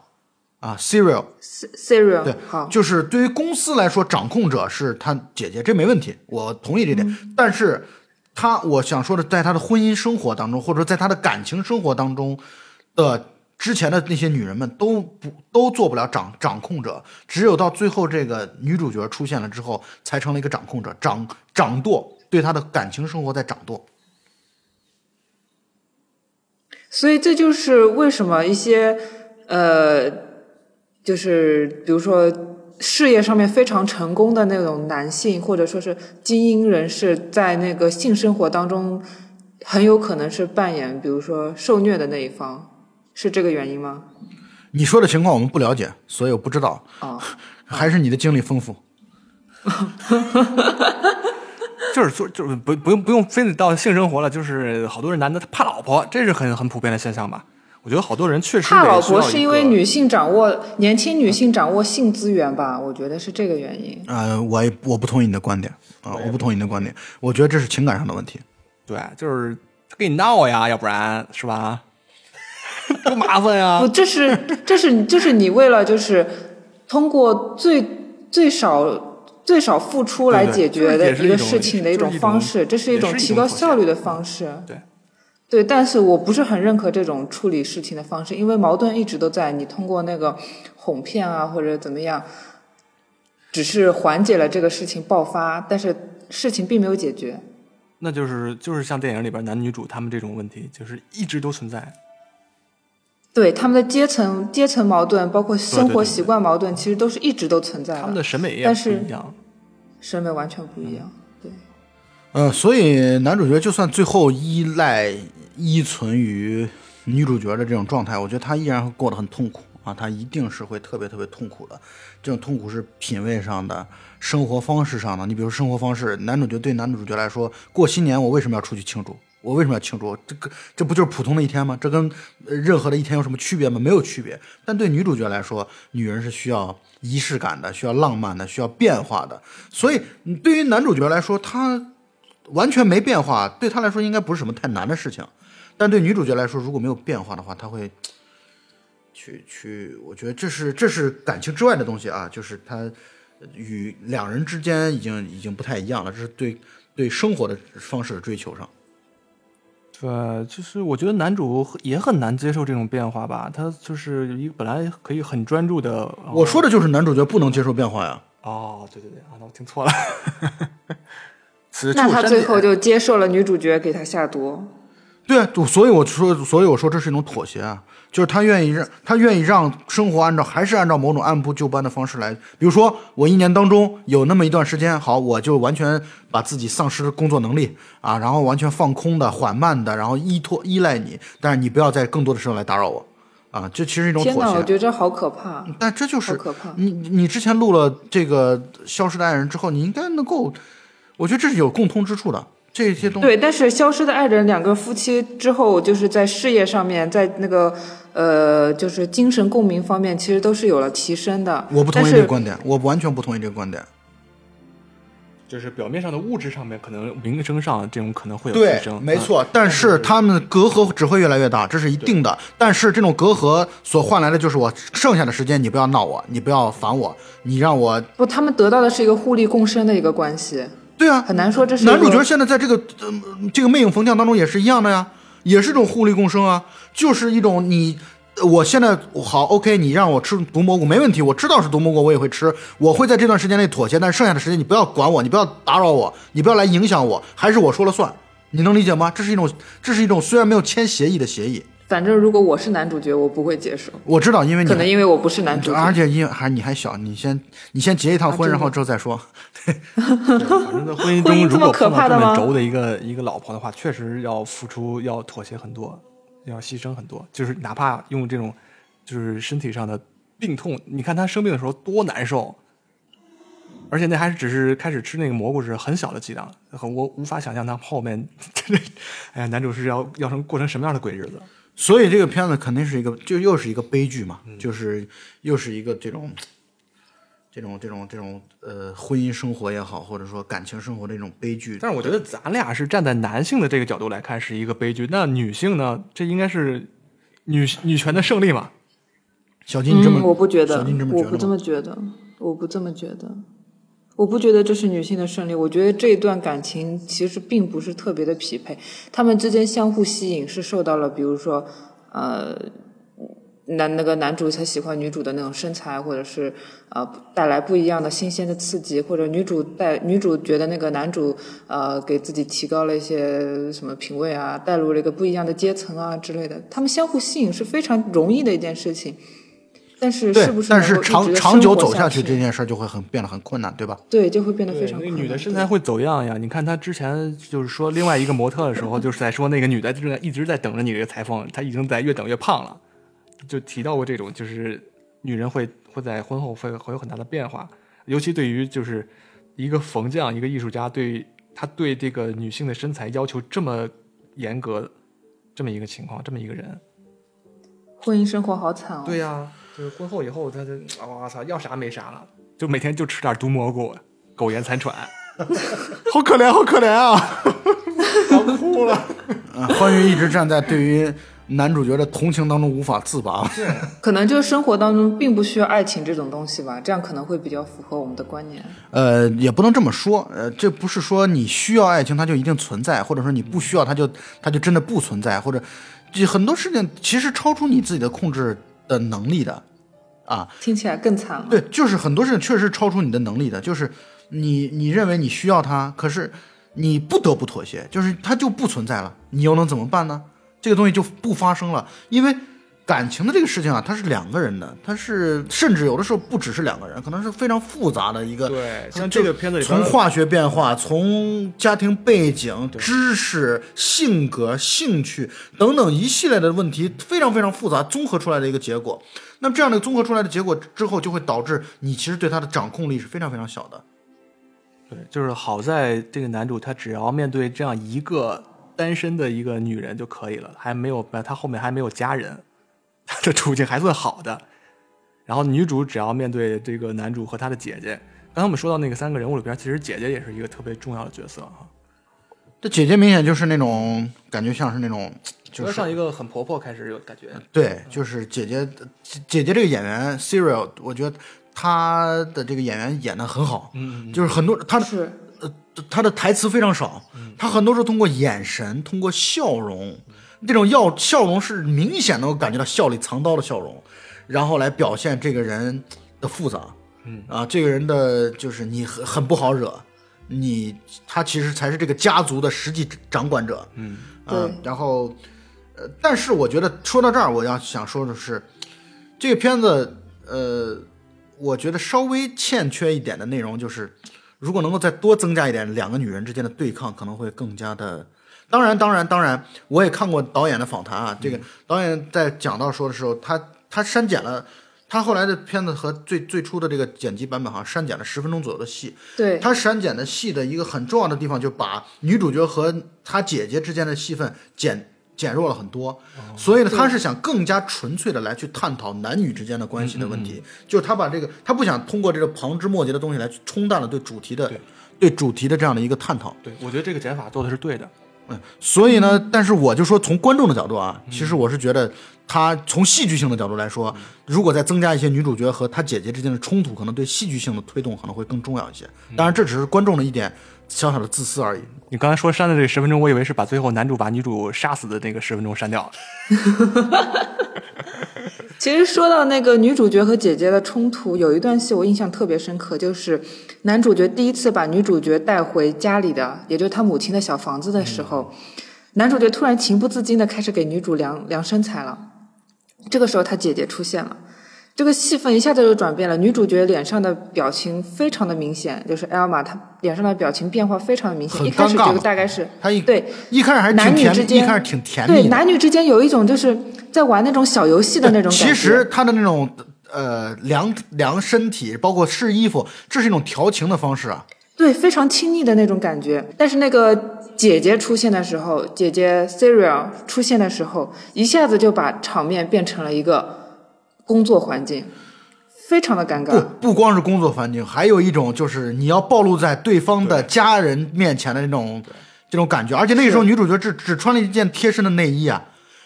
啊，Serial，serial 对，好，就是对于公司来说，掌控者是他姐姐，这没问题，我同意这点。但是他，我想说的，在他的婚姻生活当中，或者说在他的感情生活当中的之前的那些女人们都不都做不了掌掌控者，只有到最后这个女主角出现了之后，才成了一个掌控者，掌掌舵，对她的感情生活在掌舵。所以这就是为什么一些呃，就是比如说事业上面非常成功的那种男性，或者说是精英人士，在那个性生活当中很有可能是扮演，比如说受虐的那一方，是这个原因吗？你说的情况我们不了解，所以我不知道，哦，还是你的经历丰富。就是说就是不不用不用非得到性生活了，就是好多人男的他怕老婆，这是很很普遍的现象吧？我觉得好多人确实怕老婆是因为女性掌握年轻女性掌握性资源吧？我觉得是这个原因。呃，我也我不同意你的观点啊，我不同意你的观点，我觉得这是情感上的问题。对，就是他跟你闹呀，要不然是吧？多麻烦呀不，！这是这是这是你为了就是通过最最少最少付出来解决的一个事情的一种方式，这是一种提高效率的方式。对对，但是我不是很认可这种处理事情的方式，因为矛盾一直都在。你通过那个哄骗啊，或者怎么样，只是缓解了这个事情爆发，但是事情并没有解决。那就是就是像电影里边男女主他们这种问题，就是一直都存在。对他们的阶层阶层矛盾，包括生活习惯矛盾，其实都是一直都存在他们的的，审美也一样。审美完全不一样。对，呃，所以男主角就算最后依赖依存于女主角的这种状态，我觉得他依然会过得很痛苦啊，他一定是会特别特别痛苦的。这种痛苦是品味上的、生活方式上的。你比如生活方式，男主角对男主角来说，过新年我为什么要出去庆祝？我为什么要庆祝？这个这不就是普通的一天吗？这跟任何的一天有什么区别吗？没有区别。但对女主角来说，女人是需要仪式感的，需要浪漫的，需要变化的。所以，对于男主角来说，他完全没变化，对他来说应该不是什么太难的事情。但对女主角来说，如果没有变化的话，她会去去，我觉得这是这是感情之外的东西啊，就是他与两人之间已经已经不太一样了，这是对对生活的方式的追求上。对，就是我觉得男主也很难接受这种变化吧。他就是一个本来可以很专注的，我说的就是男主角不能接受变化呀。哦，对对对，啊，那我听错了。此处那他最后就接受了女主角给他下毒。对啊，就所以我说，所以我说这是一种妥协啊，就是他愿意让他愿意让生活按照还是按照某种按部就班的方式来。比如说，我一年当中有那么一段时间，好，我就完全把自己丧失工作能力啊，然后完全放空的、缓慢的，然后依托依赖你，但是你不要在更多的时候来打扰我啊，这其实是一种天哪，我妥协。觉得这好可怕。但这就是可怕你你之前录了这个《消失的爱人》之后，你应该能够，我觉得这是有共通之处的。这些东西对，但是消失的爱人两个夫妻之后，就是在事业上面，在那个呃，就是精神共鸣方面，其实都是有了提升的。我不同意这个观点，我完全不同意这个观点。就是表面上的物质上面，可能名声上这种可能会有提升，，没错。但是他们的隔阂只会越来越大，这是一定的。但是这种隔阂所换来的就是我剩下的时间，你不要闹我，你不要烦我，你让我不，他们得到的是一个互利共生的一个关系，对啊。很难说这是男主角现在在这个呃这个魅影逢将当中也是一样的呀，也是一种互利共生啊，就是一种你。我现在好，OK，你让我吃毒蘑菇没问题，我知道是毒蘑菇，我也会吃，我会在这段时间内妥协，但是剩下的时间你不要管我，你不要打扰我，你不要来影响我，还是我说了算，你能理解吗？这是一种，这是一种虽然没有签协议的协议，反正如果我是男主角，我不会接受，我知道，因为你可能因为我不是男主角。而且因为还你还小，你先你先结一趟婚，啊然后之后再说。反正在婚姻中如果碰到这么轴的一个一个老婆的话，确实要付出，要妥协很多，要牺牲很多。就是哪怕用这种，就是身体上的病痛，你看他生病的时候多难受，而且那还是只是开始吃那个蘑菇是很小的剂量，很我无法想象他后面，哎呀，男主是要要成过成什么样的鬼日子。所以这个片子肯定是一个，就又是一个悲剧嘛，就是又是一个这种，这种这种这种呃婚姻生活也好，或者说感情生活的一种悲剧。但是我觉得咱俩是站在男性的这个角度来看是一个悲剧，那女性呢？这应该是女女权的胜利嘛？小金，你这么、嗯，我不觉得小金这，么我不这？么觉得，我不这么觉得，我不觉得这是女性的胜利。我觉得这一段感情其实并不是特别的匹配，他们之间相互吸引是受到了，比如说，呃，男那个男主他喜欢女主的那种身材，或者是呃带来不一样的新鲜的刺激，或者女主带女主觉得那个男主呃给自己提高了一些什么品味啊，带入了一个不一样的阶层啊之类的，他们相互吸引是非常容易的一件事情。但是是不，是但是长长久走下去这件事儿就会很变得很困难，对吧？对，就会变得非常困难。女的身材会走样呀。你看她之前就是说另外一个模特的时候，就是在说那个女的正在一直在等着你这个裁缝，她已经在越等越胖了，就提到过这种，就是女人会会在婚后会会有很大的变化，尤其对于就是一个缝匠一个艺术家对他对这个女性的身材要求这么严格，这么一个情况，这么一个人。婚姻生活好惨哦。对呀、就是婚后以后，他就我操，要啥没啥了，就每天就吃点毒蘑菇，苟延残喘，好可怜，好可怜啊！要哭了。嗯，欢愉一直站在对于男主角的同情当中无法自拔。可能就是生活当中并不需要爱情这种东西吧，这样可能会比较符合我们的观念。呃，也不能这么说，呃，这不是说你需要爱情它就一定存在，或者说你不需要它就它就真的不存在，或者这很多事情其实超出你自己的控制的能力的，啊，听起来更惨了。对，就是很多事情确实超出你的能力的，就是你你认为你需要它，可是你不得不妥协，就是它就不存在了，你又能怎么办呢？这个东西就不发生了，因为感情的这个事情啊，它是两个人的，它是甚至有的时候不只是两个人，可能是非常复杂的一个。对，像这个片子里从化学变化，从家庭背景、知识、性格、兴趣等等一系列的问题，非常非常复杂，综合出来的一个结果。那么这样的综合出来的结果之后，就会导致你其实对他的掌控力是非常非常小的。对，就是好在这个男主他只要面对这样一个单身的一个女人就可以了，还没有他后面还没有家人，他的处境还算好的。然后女主只要面对这个男主和他的姐姐，刚才我们说到那个三个人物里边，其实姐姐也是一个特别重要的角色哈。这姐姐明显就是那种感觉像是那种，就是像一个很婆婆开始有感觉。对，就是姐姐姐姐这个演员 Serial，我觉得她的这个演员演的很好，嗯，就是很多她是呃她的台词非常少，她很多时候通过眼神，通过笑容，这种要笑容是明显能够感觉到笑里藏刀的笑容，然后来表现这个人的复杂，嗯。啊，这个人的就是你很很不好惹，你他其实才是这个家族的实际掌管者，嗯。啊对，然后，呃，但是我觉得说到这儿，我要想说的是，这个片子，呃，我觉得稍微欠缺一点的内容就是，如果能够再多增加一点两个女人之间的对抗，可能会更加的。当然，当然，当然，我也看过导演的访谈啊，这个导演在讲到说的时候，他他删减了。他后来的片子和最最初的这个剪辑版本好像删减了十分钟左右的戏，对，他删减的戏的一个很重要的地方，就把女主角和她姐姐之间的戏份减减弱了很多，所以呢，他是想更加纯粹的来去探讨男女之间的关系的问题，就是他把这个他不想通过这个旁枝末节的东西来去冲淡了对主题的对。对主题的这样的一个探讨。对，我觉得这个减法做的是对的。嗯，所以呢，但是我就说从观众的角度啊，其实我是觉得他从戏剧性的角度来说，如果再增加一些女主角和她姐姐之间的冲突，可能对戏剧性的推动可能会更重要一些。当然，这只是观众的一点小小的自私而已。你刚才说删的这十分钟，我以为是把最后男主把女主杀死的那个十分钟删掉了。其实说到那个女主角和姐姐的冲突，有一段戏我印象特别深刻，就是男主角第一次把女主角带回家里的，也就是他母亲的小房子的时候，男主角突然情不自禁的开始给女主量量身材了。这个时候，他姐姐出现了，这个戏份一下子就转变了。女主角脸上的表情非常的明显，就是艾尔玛，她脸上的表情变化非常的明显。很一开始这个尴尬嘛大概是她一对一开始还是挺男女甜，之间一开始挺甜对蜜对。男女之间有一种就是在玩那种小游戏的那种感觉。其实他的那种呃量量身体，包括试衣服，这是一种调情的方式啊。对，非常亲昵的那种感觉。但是那个姐姐出现的时候，姐姐 Serial 出现的时候，一下子就把场面变成了一个工作环境，非常的尴不尬。不光是工作环境，还有一种就是你要暴露在对方的家人面前的那种这种感觉。而且那个时候女主角只只穿了一件贴身的内衣啊，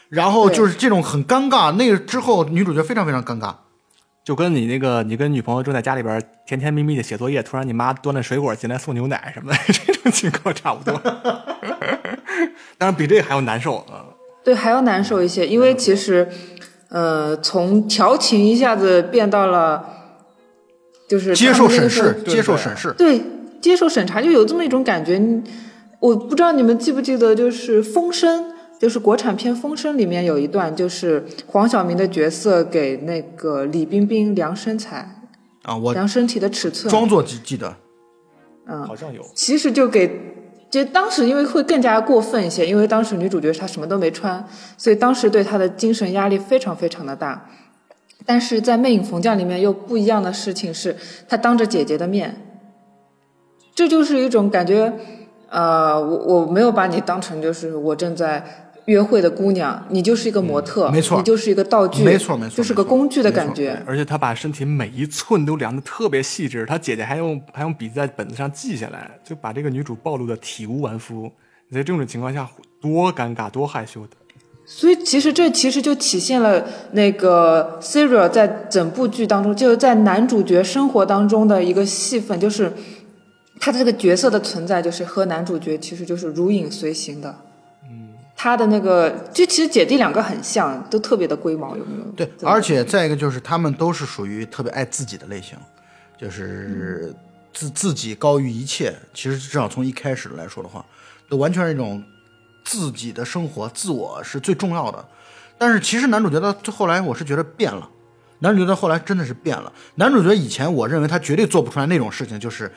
然后就是这种很尴尬。那个之后女主角非常非常尴尬。就跟你那个，你跟女朋友正在家里边甜甜蜜蜜的写作业，突然你妈端了水果进来送牛奶什么的，这种情况差不多。当然比这个还要难受啊！对，还要难受一些，因为其实，呃，从调情一下子变到了，就是接受审视，接受审视。对，接受审查，就有这么一种感觉。我不知道你们记不记得，就是《风声》，就是国产片《风声》里面有一段，就是黄晓明的角色给那个李冰冰量身材、啊，我量身体的尺寸，装作记记得，嗯，好像有，其实就给，其实当时因为会更加过分一些，因为当时女主角她什么都没穿，所以当时对她的精神压力非常非常的大。但是在《魅影逢将》里面又不一样的事情是，她当着姐姐的面，这就是一种感觉，呃，我我没有把你当成就是我正在约会的姑娘，你就是一个模特，没错你就是一个道具，没错没错就是个工具的感觉。而且他把身体每一寸都量的特别细致，他姐姐还用还用笔在本子上记下来，就把这个女主暴露的体无完肤。你在这种情况下多尴尬多害羞的。所以其实这其实就体现了那个 Serial 在整部剧当中，就是在男主角生活当中的一个戏份，就是他的这个角色的存在，就是和男主角其实就是如影随形的。嗯，他的那个，就其实姐弟两个很像，都特别的龟毛，有没有？对，而且再一个就是他们都是属于特别爱自己的类型，就是自自己高于一切。其实至少从一开始来说的话，都完全是一种自己的生活，自我是最重要的。但是其实男主角到最后来，我是觉得变了。男主角到后来真的是变了。男主角以前我认为他绝对做不出来那种事情，就是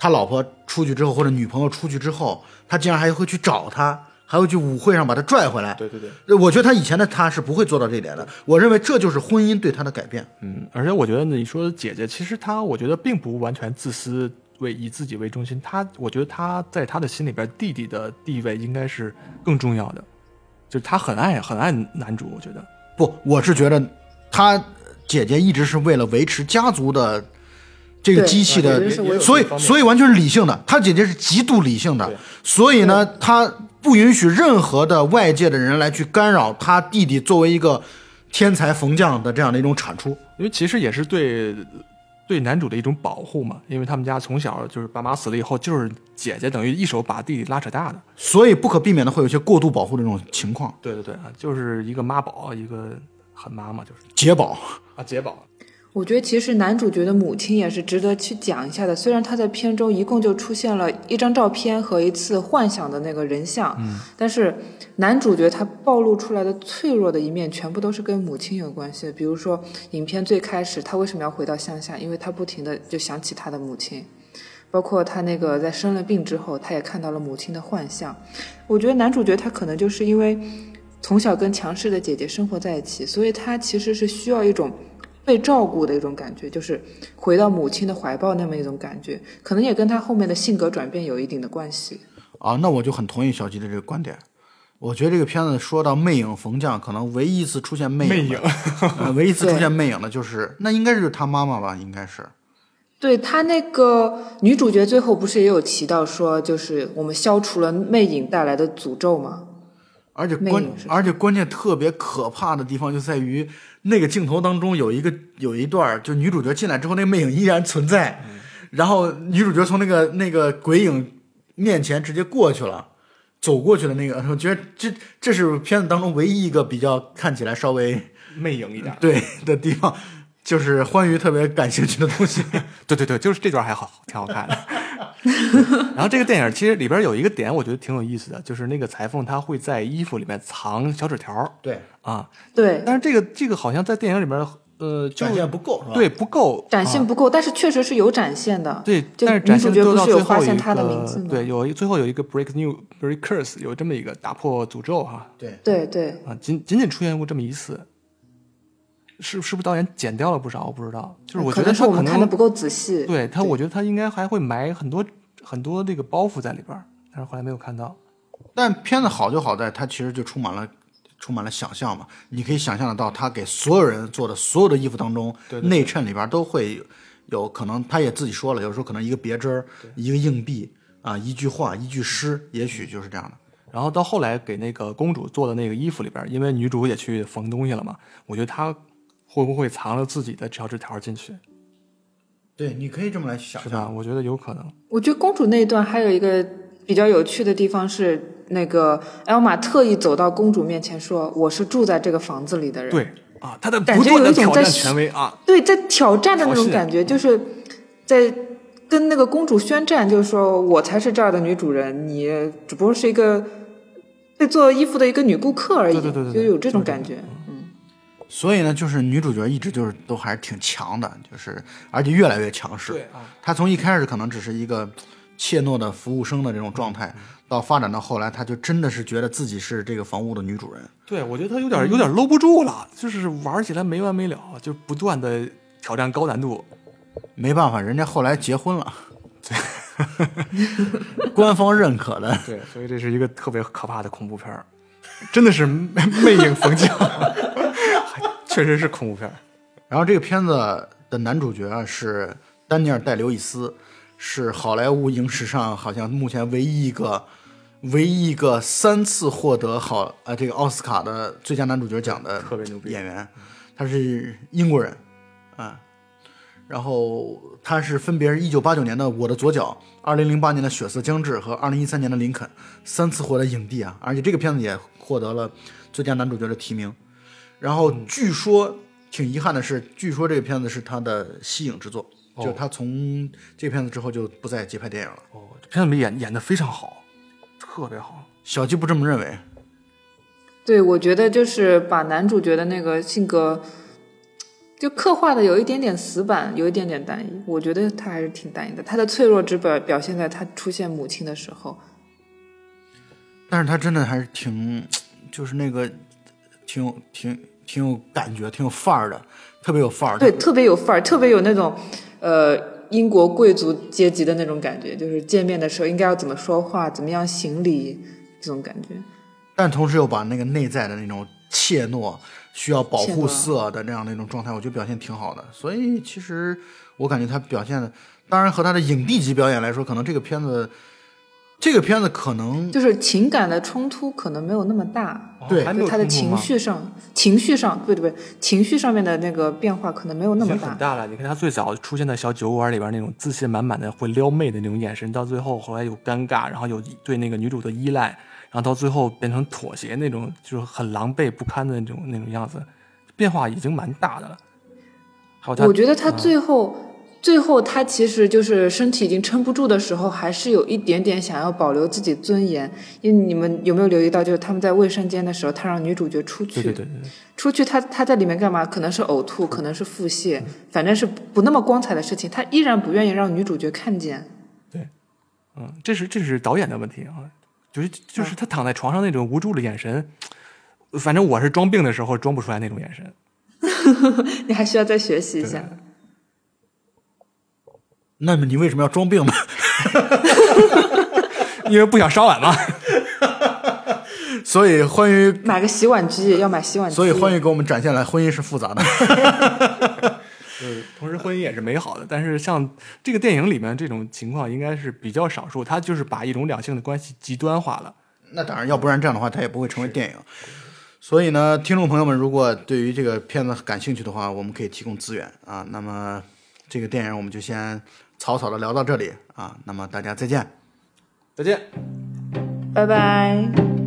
他老婆出去之后或者女朋友出去之后，他竟然还会去找他，还会去舞会上把他拽回来。对对对，呃我觉得他以前的他是不会做到这一点的。我认为这就是婚姻对他的改变。嗯，而且我觉得你说的姐姐，其实她我觉得并不完全自私，为以自己为中心。她我觉得她在她的心里边，弟弟的地位应该是更重要的，就是她很爱很爱男主，我觉得。不，我是觉得她姐姐一直是为了维持家族的这个机器的所以所以完全是理性的。他姐姐是极度理性的，所以呢，他不允许任何的外界的人来去干扰他弟弟作为一个天才缝匠的这样的一种产出。因为其实也是对对男主的一种保护嘛，因为他们家从小就是爸妈死了以后，就是姐姐等于一手把弟弟拉扯大的。所以不可避免的会有一些过度保护的这种情况。对对对啊，就是一个妈宝，一个狠妈嘛，就是姐宝，啊姐宝。我觉得其实男主角的母亲也是值得去讲一下的。虽然他在片中一共就出现了一张照片和一次幻想的那个人像，嗯，但是男主角他暴露出来的脆弱的一面，全部都是跟母亲有关系的。比如说，影片最开始他为什么要回到乡下？因为他不停的就想起他的母亲。包括他那个在生了病之后，他也看到了母亲的幻象。我觉得男主角他可能就是因为从小跟强势的姐姐生活在一起，所以他其实是需要一种被照顾的一种感觉，就是回到母亲的怀抱那么一种感觉，可能也跟他后面的性格转变有一定的关系。啊，那我就很同意小吉的这个观点。我觉得这个片子说到魅影逢将，可能唯一一次出现魅影，魅影呃唯一一次出现魅影的就是那应该是他妈妈吧？应该是。对他那个女主角最后不是也有提到说，就是我们消除了魅影带来的诅咒吗？而且关而且关键特别可怕的地方就在于那个镜头当中有一个有一段儿，就女主角进来之后，那个魅影依然存在，然后女主角从那个那个鬼影面前直接过去了，走过去的那个，我觉得这这是片子当中唯一一个比较看起来稍微魅影一点。对的地方，就是欢愉特别感兴趣的东西。对对对，就是这段还好，挺好看的。然后这个电影其实里边有一个点，我觉得挺有意思的，就是那个裁缝他会在衣服里面藏小纸条对，啊，对，但是这个这个好像在电影里边，呃，就展现不够是吧？对不够啊展现不够，但是确实是有展现的。对，但是展女主角不现做到是有发现最后一他的名字对，有一最后有一个 break new break curse，有这么一个打破诅咒哈对对对，啊，仅仅仅出现过这么一次，是是不是导演剪掉了不少？我不知道，就是我觉得他可能们看的不够仔细。对他，我觉得他应该还会埋很多很多这个包袱在里边儿，但是后来没有看到。但片子好就好在它其实就充满了充满了想象嘛，你可以想象得到，他给所有人做的所有的衣服当中，对对对内衬里边都会有有可能，他也自己说了，有时候可能一个别针儿，一个硬币啊，一句话，一句诗，也许就是这样的。然后到后来给那个公主做的那个衣服里边，因为女主也去缝东西了嘛，我觉得她会不会藏了自己的小纸条进去，对，你可以这么来想是吧？我觉得有可能。我觉得公主那一段还有一个比较有趣的地方是，那个艾尔玛特意走到公主面前说：“我是住在这个房子里的人。”对啊，她的感觉有一种在权威啊，对，在挑战的那种感觉，就是在跟那个公主宣战，就是说我才是这儿的女主人，你只不过是一个被做衣服的一个女顾客而已，对对对对对就有这种感觉。嗯，所以呢，就是女主角一直就是都还是挺强的，就是而且越来越强势。啊，她从一开始可能只是一个怯懦的服务生的这种状态，到发展到后来，她就真的是觉得自己是这个房屋的女主人。对，我觉得她有点有点搂不住了，就是玩起来没完没了，就不断的挑战高难度。没办法，人家后来结婚了，对 官方认可的。对，所以这是一个特别可怕的恐怖片儿，真的是魅魅影逢将，还 确实是恐怖片。然后这个片子的男主角啊是丹尼尔戴刘易斯，是好莱坞影史上好像目前唯一一个唯一一个三次获得好呃这个奥斯卡的最佳男主角奖的特别牛逼演员，他是英国人啊。然后他是分别是一九八九年的《我的左脚》，二零零八年的《血色将至》和二零一三年的《林肯》，三次获得影帝啊！而且这个片子也获得了最佳男主角的提名。然后据说挺遗憾的是，据说这个片子是他的息影之作，哦就他从这片子之后就不再接拍电影了。哦，这片子里演演的非常好，特别好。小鸡不这么认为，对，我觉得就是把男主角的那个性格，就刻画的有一点点死板，有一点点单一。我觉得他还是挺单一的，他的脆弱只表表现在他出现母亲的时候。但是他真的还是挺，就是那个挺有挺挺有感觉，挺有范儿的，特别有范儿。对，特别有范儿，特别有那种呃英国贵族阶级的那种感觉，就是见面的时候应该要怎么说话，怎么样行礼这种感觉。但同时又把那个内在的那种怯懦、需要保护色的那样的一种状态，我觉得表现挺好的。所以其实我感觉他表现的，当然和他的影帝级表演来说，可能这个片子，这个片子可能就是情感的冲突可能没有那么大，对还没有就他的情绪上，情绪上，对对对，情绪上面的那个变化可能没有那么大很。大了。你看他最早出现在小酒馆里边那种自信满满的会撩妹的那种眼神，到最后后来有尴尬，然后有对那个女主的依赖，然后到最后变成妥协那种，就是很狼狈不堪的那种那种样子，变化已经蛮大的了。还有他，我觉得他最后，最后他其实就是身体已经撑不住的时候，还是有一点点想要保留自己尊严。因为你们有没有留意到，就是他们在卫生间的时候，他让女主角出去，对对对对对，出去他他在里面干嘛？可能是呕吐，可能是腹泻，反正是不那么光彩的事情，他依然不愿意让女主角看见。对嗯，这是这是导演的问题啊，就是就是他躺在床上那种无助的眼神，反正我是装病的时候装不出来那种眼神。你还需要再学习一下。那么你为什么要装病呢？因为不想烧碗嘛。所以欢愉，买个洗碗机，要买洗碗机。所以欢愉给我们展现了婚姻是复杂的。呃，同时婚姻也是美好的，但是像这个电影里面这种情况应该是比较少数，它就是把一种两性的关系极端化了。那当然，要不然这样的话，它也不会成为电影。所以呢，听众朋友们，如果对于这个片子感兴趣的话，我们可以提供资源啊。那么这个电影我们就先草草的聊到这里啊。那么大家再见。再见。拜拜。